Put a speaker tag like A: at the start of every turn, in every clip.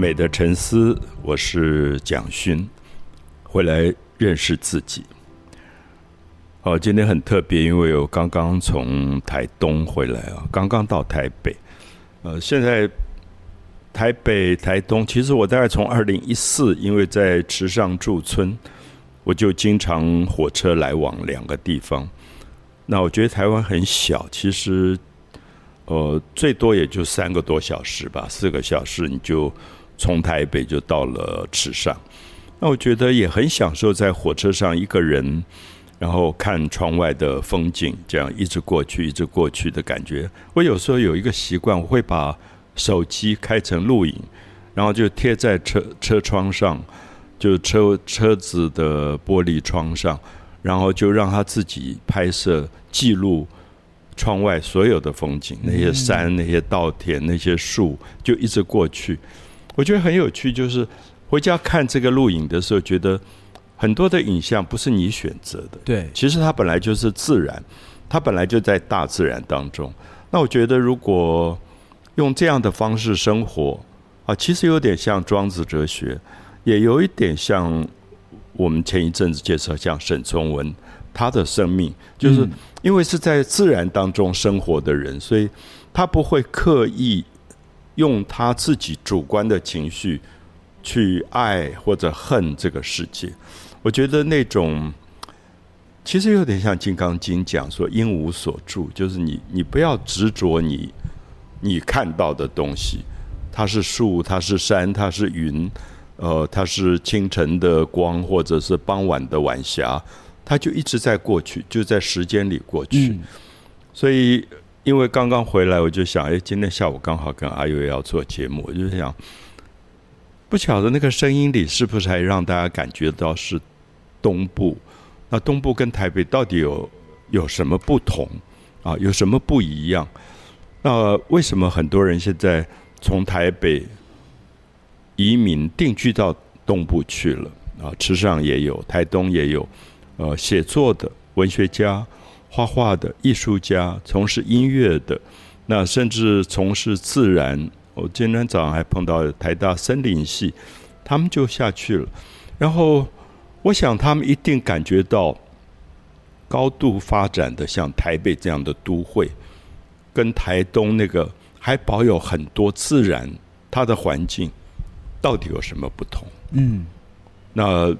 A: 美的沉思，我是蒋勋，回来认识自己。哦，今天很特别，因为我刚刚从台东回来啊，刚刚到台北。呃，现在台北、台东，其实我大概从二零一四，因为在池上驻村，我就经常火车来往两个地方。那我觉得台湾很小，其实。呃，最多也就三个多小时吧，四个小时你就从台北就到了池上。那我觉得也很享受在火车上一个人，然后看窗外的风景，这样一直过去，一直过去的感觉。我有时候有一个习惯，我会把手机开成录影，然后就贴在车车窗上，就车车子的玻璃窗上，然后就让他自己拍摄记录。窗外所有的风景，那些山、那些稻田、那些树，就一直过去。我觉得很有趣，就是回家看这个录影的时候，觉得很多的影像不是你选择的。
B: 对，
A: 其实它本来就是自然，它本来就在大自然当中。那我觉得，如果用这样的方式生活啊，其实有点像庄子哲学，也有一点像我们前一阵子介绍像沈从文。他的生命就是因为是在自然当中生活的人，所以他不会刻意用他自己主观的情绪去爱或者恨这个世界。我觉得那种其实有点像《金刚经》讲说“因无所住”，就是你你不要执着你你看到的东西，它是树，它是山，它是云，呃，它是清晨的光，或者是傍晚的晚霞。它就一直在过去，就在时间里过去。所以，因为刚刚回来，我就想，哎，今天下午刚好跟阿尤要做节目，我就想，不晓得那个声音里是不是还让大家感觉到是东部？那东部跟台北到底有有什么不同啊？有什么不一样？那为什么很多人现在从台北移民定居到东部去了？啊，池上也有，台东也有。呃，写作的文学家、画画的艺术家、从事音乐的，那甚至从事自然。我今天早上还碰到台大森林系，他们就下去了。然后，我想他们一定感觉到高度发展的像台北这样的都会，跟台东那个还保有很多自然它的环境，到底有什么不同？嗯，那。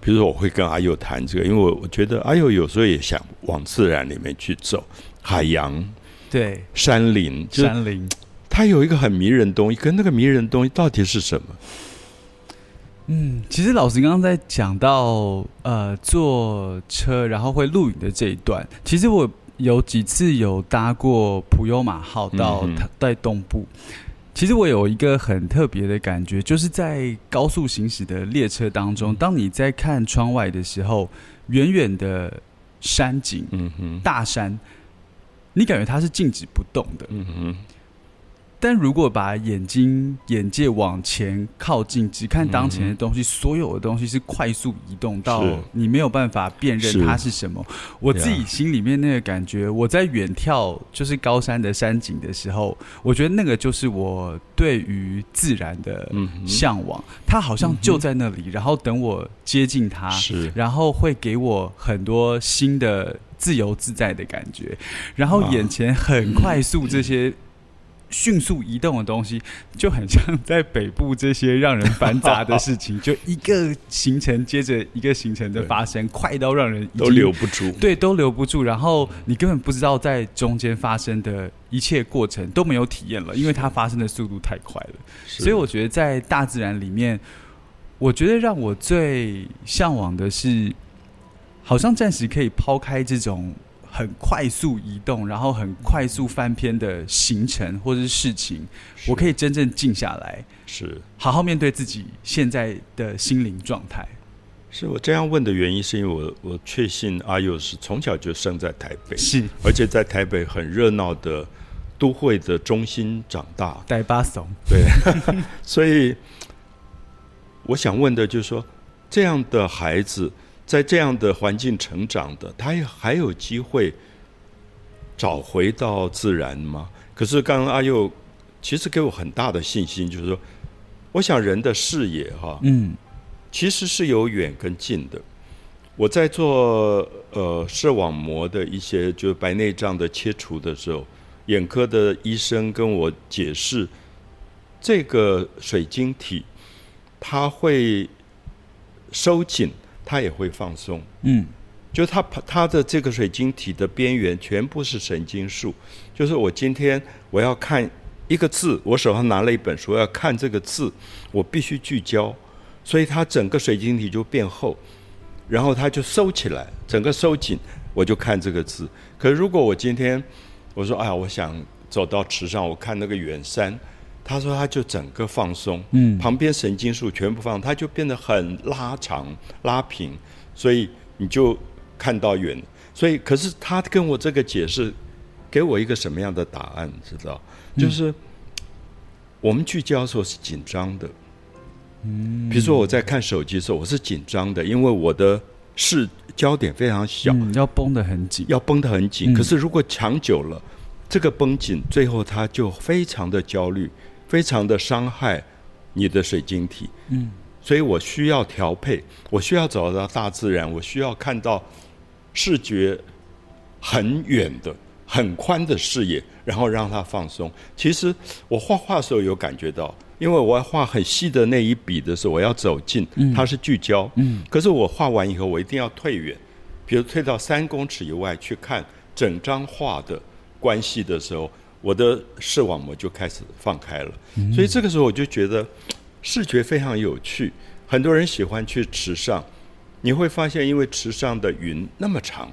A: 比如说，我会跟阿佑谈这个，因为我我觉得阿佑有时候也想往自然里面去走，海洋，
B: 对，
A: 山林，
B: 山林，
A: 它有一个很迷人的东西，跟那个迷人的东西到底是什么？
B: 嗯，其实老师刚刚在讲到呃坐车然后会露营的这一段，其实我有几次有搭过普悠马号到在东部。其实我有一个很特别的感觉，就是在高速行驶的列车当中，当你在看窗外的时候，远远的山景，嗯哼，大山，你感觉它是静止不动的，嗯哼。但如果把眼睛眼界往前靠近，只看当前的东西，所有的东西是快速移动到你没有办法辨认它是什么。我自己心里面那个感觉，我在远眺就是高山的山景的时候，我觉得那个就是我对于自然的向往。它好像就在那里，然后等我接近它，然后会给我很多新的自由自在的感觉。然后眼前很快速这些。迅速移动的东西就很像在北部这些让人繁杂的事情，就一个行程接着一个行程的发生，快到让人
A: 都留不住。
B: 对，都留不住。然后你根本不知道在中间发生的一切过程都没有体验了，因为它发生的速度太快了。所以我觉得在大自然里面，我觉得让我最向往的是，好像暂时可以抛开这种。很快速移动，然后很快速翻篇的行程或者是事情，我可以真正静下来，
A: 是。
B: 好好面对自己现在的心灵状态。
A: 是我这样问的原因，是因为我我确信阿佑是从小就生在台北，
B: 是。
A: 而且在台北很热闹的都会的中心长大，
B: 呆巴怂
A: 对，所以我想问的就是说，这样的孩子。在这样的环境成长的，他也还有机会找回到自然吗？可是刚刚阿佑其实给我很大的信心，就是说我想人的视野哈，
B: 嗯
A: 其实是有远跟近的。我在做呃视网膜的一些就是白内障的切除的时候，眼科的医生跟我解释，这个水晶体它会收紧，它也会放松。
B: 嗯
A: 就它它的这个水晶体的边缘全部是神经束，就是我今天我要看一个字，我手上拿了一本书要看这个字，我必须聚焦，所以它整个水晶体就变厚，然后它就收起来，整个收紧，我就看这个字。可是如果我今天我说哎呀，我想走到池上，我看那个远山，他说他就整个放松，
B: 嗯
A: 旁边神经束全部放，他就变得很拉长、拉平，所以你就看到远。所以，可是他跟我这个解释，给我一个什么样的答案？知道？就是我们聚焦的时候是紧张的。嗯，比如说我在看手机的时候，我是紧张的，因为我的视焦点非常小，
B: 嗯，要绷得很紧。
A: 要绷得很紧。
B: 嗯
A: 可是如果长久了，这个绷紧，最后他就非常的焦虑，非常的伤害你的水晶体。
B: 嗯，
A: 所以我需要调配，我需要找到大自然，我需要看到视觉很远的、很宽的视野，然后让它放松。其实我画画的时候有感觉到，因为我要画很细的那一笔的时候，我要走近，它是聚焦。
B: 嗯，
A: 可是我画完以后，我一定要退远，比如退到三公尺以外去看整张画的关系的时候，我的视网膜就开始放开了。所以这个时候我就觉得视觉非常有趣。很多人喜欢去池上，你会发现，因为池上的云那么长，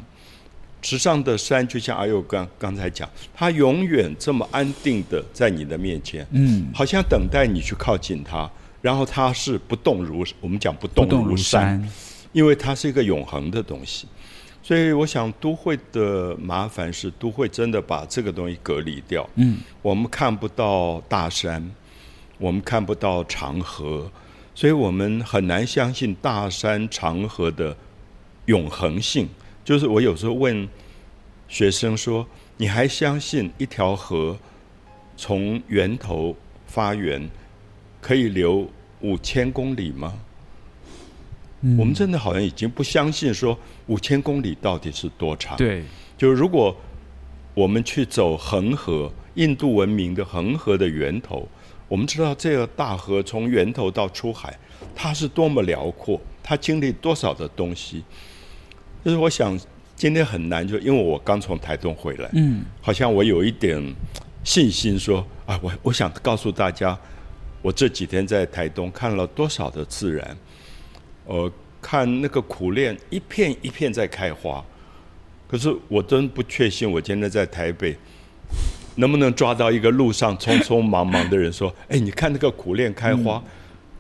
A: 池上的山就像阿佑刚刚才讲，它永远这么安定的在你的面前，
B: 嗯，
A: 好像等待你去靠近它，然后它是不动如我们讲不动
B: 如
A: 山。因为它是一个永恒的东西。所以我想，都会的麻烦是，都会真的把这个东西隔离掉。
B: 嗯，
A: 我们看不到大山，我们看不到长河，所以我们很难相信大山长河的永恒性。就是我有时候问学生说：“你还相信一条河从源头发源可以流五千公里吗？”我们真的好像已经不相信说五千公里到底是多长。
B: 对，
A: 就是如果我们去走恒河，印度文明的恒河的源头，我们知道这个大河从源头到出海，它是多么辽阔，它经历多少的东西。就是我想今天很难，就因为我刚从台东回来，
B: 嗯，
A: 好像我有一点信心说啊，我我想告诉大家，我这几天在台东看了多少的自然，呃，看那个苦楝一片一片在开花，可是我真不确信，我今天在台北能不能抓到一个路上匆匆忙忙的人说，哎，你看那个苦楝开花，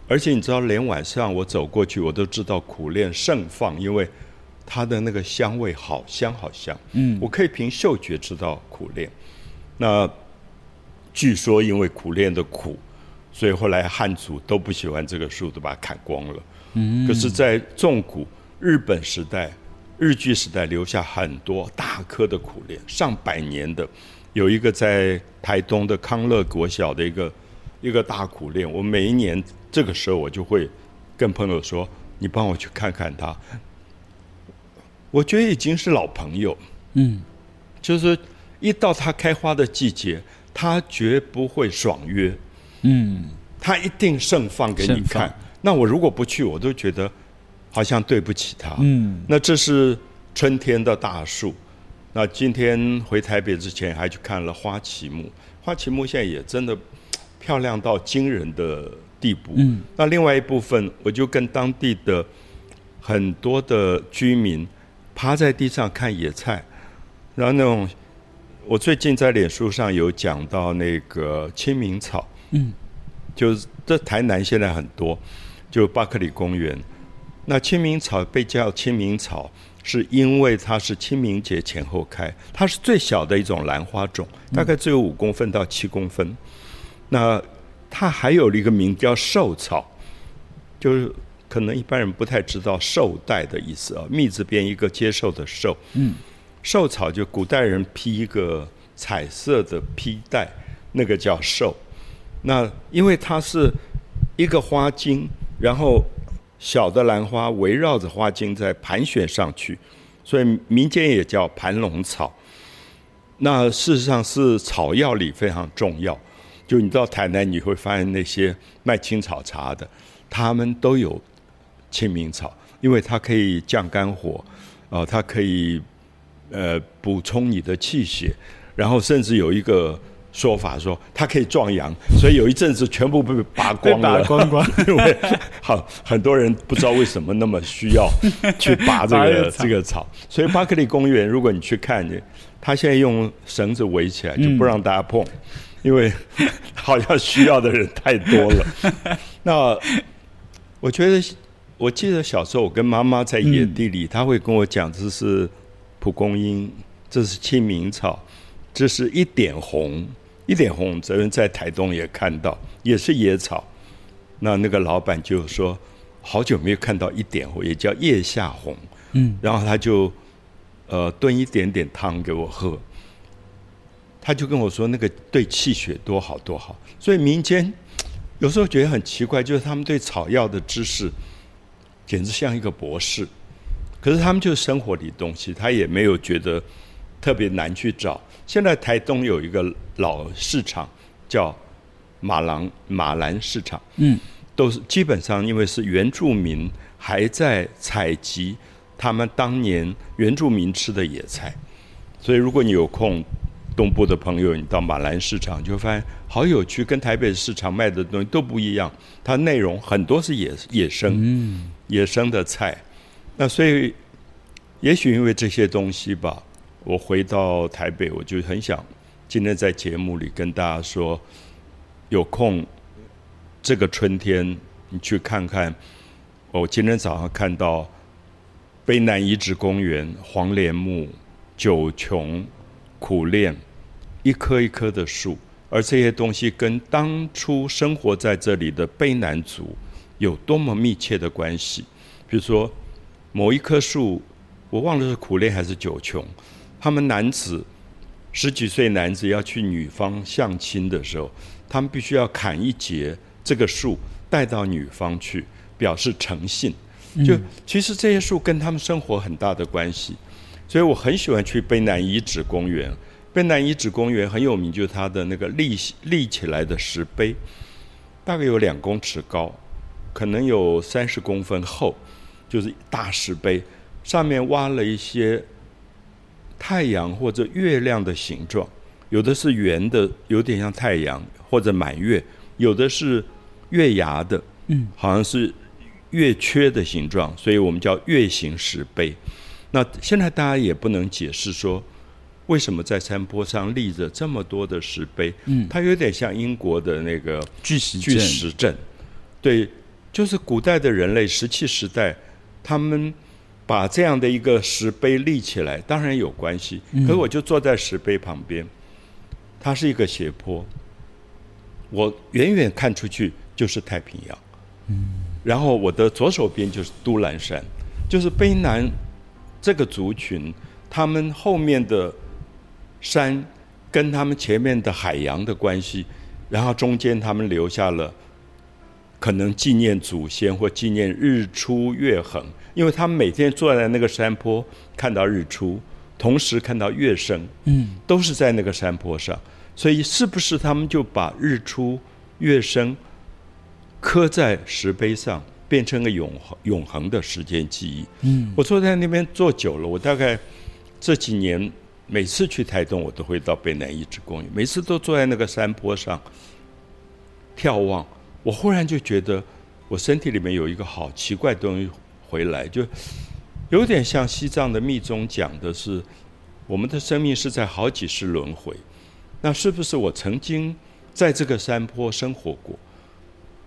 A: 而且你知道，连晚上我走过去，我都知道苦楝盛放，因为它的那个香味好香好香。
B: 嗯
A: 我可以凭嗅觉知道苦楝。那据说因为苦楝的苦，所以后来汉族都不喜欢这个树，都把它砍光了。
B: 嗯，
A: 可是，在纵谷日本时代、日据时代留下很多大颗的苦练，上百年的。有一个在台东的康乐国小的一个一个大苦练，我每一年这个时候我就会跟朋友说：“你帮我去看看他。”我觉得已经是老朋友，
B: 嗯，
A: 就是一到它开花的季节，它绝不会爽约，
B: 嗯，
A: 它一定盛放给你看。那我如果不去，我都觉得好像对不起他。
B: 嗯，
A: 那这是春天的大树。那今天回台北之前还去看了花旗木，花旗木现在也真的漂亮到惊人的地步。
B: 嗯，
A: 那另外一部分，我就跟当地的很多的居民趴在地上看野菜，然后那种我最近在脸书上有讲到那个清明草，
B: 嗯，
A: 就是这台南现在很多，就巴克里公园。那清明草被叫清明草，是因为它是清明节前后开，它是最小的一种兰花种，大概只有五公分到七公分。那它还有一个名叫寿草，就是可能一般人不太知道寿带的意思啊，密字边一个接受的受。
B: 嗯，
A: 寿草就古代人披一个彩色的披带，那个叫寿。那因为它是一个花茎，然后小的兰花围绕着花茎在盘旋上去，所以民间也叫盘龙草。那事实上是草药里非常重要。就你到台南，你会发现那些卖青草茶的，他们都有清明草，因为它可以降肝火，呃，它可以呃补充你的气血，然后甚至有一个说法说它可以壮阳，所以有一阵子全部被拔光了，
B: 拔光光，
A: 因为好很多人不知道为什么那么需要去拔这个这个草，所以巴克利公园如果你去看，他现在用绳子围起来，就不让大家碰。因为好像需要的人太多了。那我觉得，我记得小时候我跟妈妈在野地里，她会跟我讲，这是蒲公英，这是清明草，这是一点红，一点红。昨天在台东也看到，也是野草。那那个老板就说，好久没有看到一点红，也叫腋下红。嗯，然后他就呃炖一点点汤给我喝。他就跟我说，那个对气血多好多好，所以民间有时候觉得很奇怪，就是他们对草药的知识简直像一个博士，可是他们就是生活里东西，他也没有觉得特别难去找。现在台东有一个老市场叫马郎马兰市场，嗯，都是基本上因为是原住民还在采集他们当年原住民吃的野菜，所以如果你有空。东部的朋友，你到马兰市场就发现好有趣，跟台北市场卖的东西都不一样。它内容很多是野野生、野生的菜。那所以，也许因为这些东西吧，我回到台北，我就很想今天在节目里跟大家说，有空这个春天你去看看。我今天早上看到卑南遗址公园黄连木、九琼、苦楝。一棵一棵的树，而这些东西跟当初生活在这里的卑南族有多么密切的关系？比如说，某一棵树，我忘了是苦练还是九琼，他们男子十几岁男子要去女方相亲的时候，他们必须要砍一截这个树带到女方去，表示诚信。就其实这些树跟他们生活很大的关系，所以我很喜欢去卑南遗址公园。卑南遗址公园很有名，就是它的那个立立起来的石碑，大概有两公尺高，可能有三十公分厚，就是大石碑，上面挖了一些太阳或者月亮的形状，有的是圆的，有点像太阳或者满月；有的是月牙的，嗯，好像是月缺的形状，所以我们叫月形石碑。那现在大家也不能解释说。为什么在山坡上立着这么多的石碑？嗯，它有点像英国的那个
B: 巨石
A: 巨石阵，对，就是古代的人类石器时代，他们把这样的一个石碑立起来，当然有关系。可是我就坐在石碑旁边，它是一个斜坡，我远远看出去就是太平洋，嗯，然后我的左手边就是都兰山，就是卑南这个族群，他们后面的。山跟他们前面的海洋的关系，然后中间他们留下了可能纪念祖先或纪念日出月恒，因为他们每天坐在那个山坡看到日出，同时看到月升，嗯，都是在那个山坡上，所以是不是他们就把日出月升刻在石碑上，变成个永恒永恒的时间记忆？嗯，我坐在那边坐久了，我大概这几年。每次去台东，我都会到北南遗址公园。每次都坐在那个山坡上眺望，我忽然就觉得我身体里面有一个好奇怪的东西回来，就有点像西藏的密宗讲的是，我们的生命是在好几世轮回。那是不是我曾经在这个山坡生活过？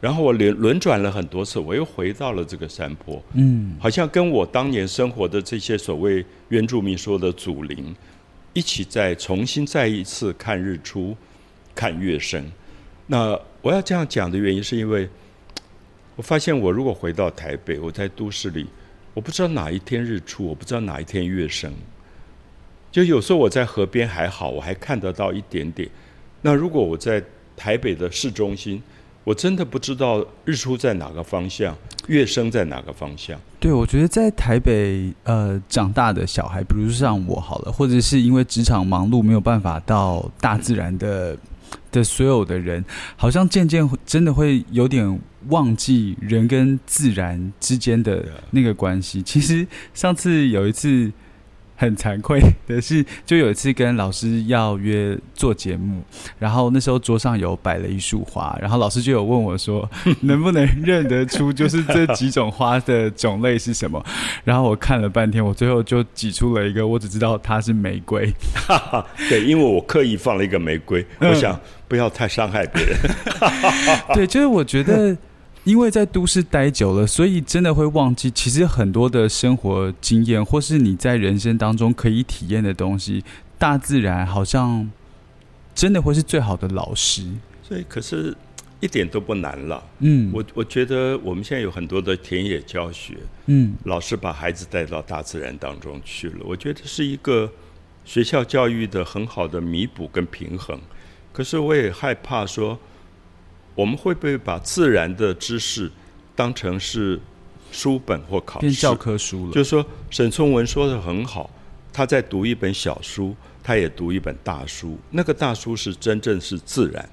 A: 然后我轮轮转了很多次，我又回到了这个山坡。嗯，好像跟我当年生活的这些所谓原住民说的祖灵。一起再重新再一次看日出，看月升。那我要这样讲的原因，是因为我发现，我如果回到台北，我在都市里，我不知道哪一天日出，我不知道哪一天月升。就有时候我在河边还好，我还看得到一点点。那如果我在台北的市中心，我真的不知道日出在哪个方向，月升在哪个方向。
B: 对，我觉得在台北呃长大的小孩，比如像我好了，或者是因为职场忙碌没有办法到大自然的的所有的人，好像渐渐真的会有点忘记人跟自然之间的那个关系。其实上次有一次。很惭愧的是，就有一次跟老师要约做节目，然后那时候桌上有摆了一束花，然后老师就有问我说，能不能认得出就是这几种花的种类是什么？然后我看了半天，我最后就挤出了一个，我只知道它是玫瑰。
A: 对，因为我刻意放了一个玫瑰，我想不要太伤害别人。
B: 对，就是我觉得。因为在都市待久了，所以真的会忘记，其实很多的生活经验，或是你在人生当中可以体验的东西，大自然好像真的会是最好的老师。
A: 所以，可是一点都不难了。嗯，我我觉得我们现在有很多的田野教学，嗯，老师把孩子带到大自然当中去了，我觉得是一个学校教育的很好的弥补跟平衡。可是，我也害怕说。我们会不会把自然的知识当成是书本或考试
B: 教科书了？
A: 就是说，沈从文说的很好，他在读一本小书，他也读一本大书。那个大书是真正是自然，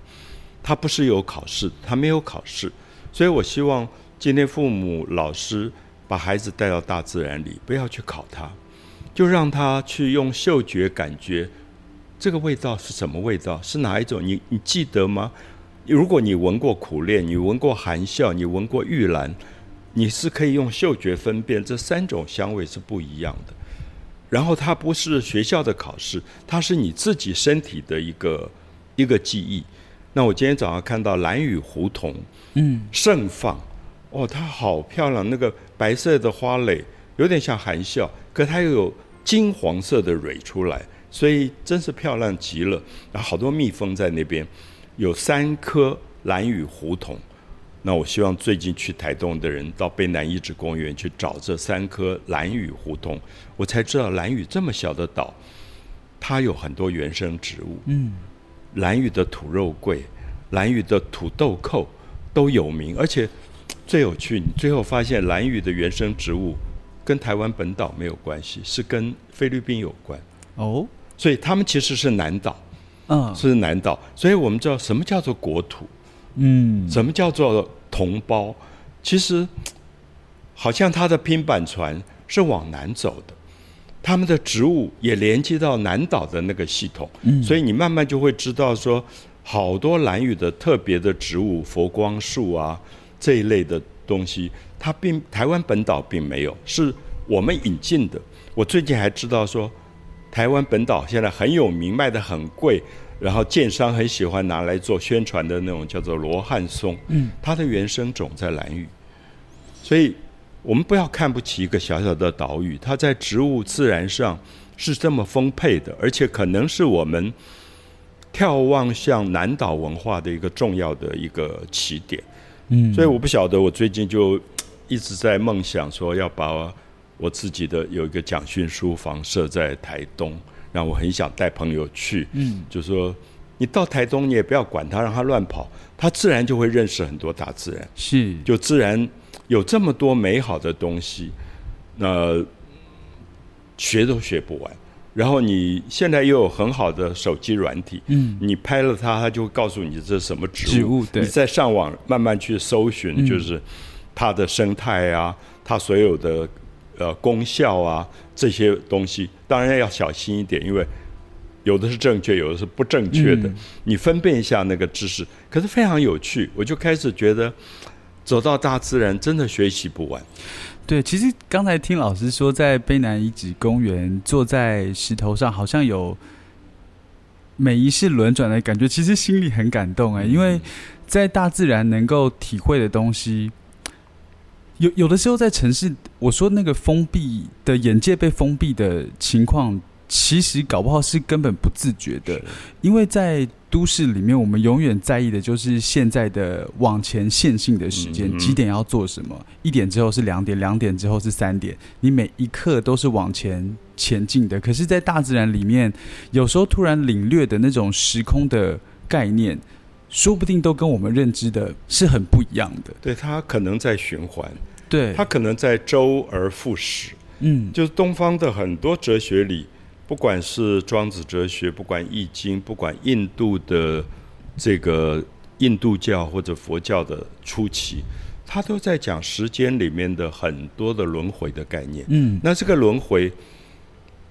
A: 他不是有考试，他没有考试。所以我希望今天父母、老师把孩子带到大自然里，不要去考他，就让他去用嗅觉感觉这个味道是什么味道，是哪一种？你你记得吗？如果你闻过苦恋，你闻过含笑，你闻过玉兰，你是可以用嗅觉分辨这三种香味是不一样的。然后它不是学校的考试，它是你自己身体的一个一个记忆。那我今天早上看到蓝雨胡同，嗯，盛放，哦，它好漂亮，那个白色的花蕾有点像含笑，可它又有金黄色的蕊出来，所以真是漂亮极了。然后好多蜜蜂在那边。有三棵蓝雨胡同，那我希望最近去台东的人到卑南遗址公园去找这三棵蓝雨胡同，我才知道蓝屿这么小的岛，它有很多原生植物。嗯，蓝屿的土肉桂、蓝屿的土豆蔻都有名，而且最有趣，你最后发现蓝屿的原生植物跟台湾本岛没有关系，是跟菲律宾有关。哦，所以他们其实是南岛。嗯，是南岛，所以我们知道什么叫做国土，嗯，什么叫做同胞，其实好像它的拼板船是往南走的，他们的植物也连接到南岛的那个系统，嗯，所以你慢慢就会知道说，好多蓝屿的特别的植物，佛光树啊这一类的东西，它并台湾本岛并没有，是我们引进的。我最近还知道说。台湾本岛现在很有名，卖的很贵，然后建商很喜欢拿来做宣传的那种叫做罗汉松，嗯，它的原生种在蓝屿，所以我们不要看不起一个小小的岛屿，它在植物自然上是这么丰沛的，而且可能是我们眺望向南岛文化的一个重要的一个起点，嗯，所以我不晓得，我最近就一直在梦想说要把。我自己的有一个蒋勋书房设在台东，让我很想带朋友去。嗯，就说你到台东，你也不要管他，让他乱跑，他自然就会认识很多大自然。
B: 是，
A: 就自然有这么多美好的东西，那学都学不完。然后你现在又有很好的手机软体，嗯，你拍了它，它就会告诉你这是什么植物。
B: 对，
A: 你再上网慢慢去搜寻，就是它的生态啊，它所有的。呃，功效啊，这些东西当然要小心一点，因为有的是正确，有的是不正确的。你分辨一下那个知识，可是非常有趣。我就开始觉得，走到大自然真的学习不完。
B: 对，其实刚才听老师说，在卑南遗址公园坐在石头上，好像有每一世轮转的感觉，其实心里很感动哎，因为在大自然能够体会的东西。有有的时候在城市，我说那个封闭的眼界被封闭的情况，其实搞不好是根本不自觉的，因为在都市里面，我们永远在意的就是现在的往前线性的时间，几点要做什么，一点之后是两点，两点之后是三点，你每一刻都是往前前进的。可是，在大自然里面，有时候突然领略的那种时空的概念。说不定都跟我们认知的是很不一样的。
A: 对，它可能在循环，
B: 对，
A: 它可能在周而复始。
B: 嗯，
A: 就是东方的很多哲学里，不管是庄子哲学，不管易经，不管印度的这个印度教或者佛教的初期，它都在讲时间里面的很多的轮回的概念。
B: 嗯，
A: 那这个轮回，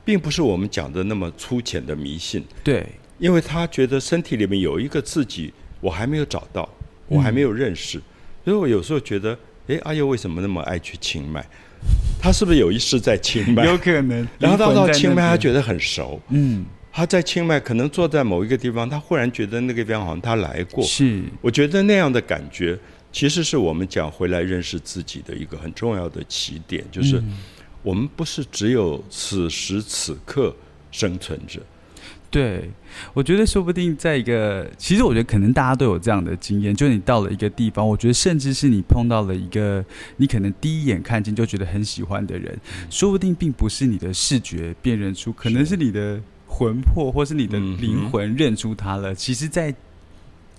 A: 并不是我们讲的那么粗浅的迷信，
B: 对，
A: 因为他觉得身体里面有一个自己，我还没有找到，我还没有认识，所以我有时候觉得，哎，阿佑为什么那么爱去清迈？他是不是有一世在清迈？
B: 有可能。
A: 然后到到清迈，他，觉得很熟。
B: 嗯，
A: 他在清迈可能坐在某一个地方，他忽然觉得那个地方好像他来过。
B: 是，
A: 我觉得那样的感觉，其实是我们讲回来认识自己的一个很重要的起点，就是我们不是只有此时此刻生存着。
B: 对，我觉得说不定在一个，其实我觉得可能大家都有这样的经验，就你到了一个地方，我觉得甚至是你碰到了一个你可能第一眼看见就觉得很喜欢的人，说不定并不是你的视觉辨认出，可能是你的魂魄或是你的灵魂认出他了。其实，在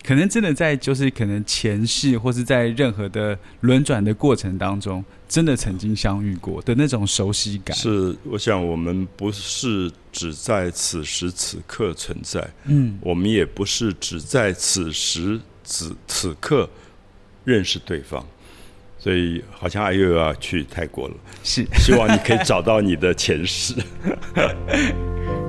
B: 可能真的在就是可能前世或是在任何的轮转的过程当中，真的曾经相遇过的那种熟悉感。
A: 是，我想我们不是只在此时此刻存在，
B: 嗯，
A: 我们也不是只在此时此此刻认识对方。所以，好像阿又要去泰国了，
B: 是
A: 希望你可以找到你的前世。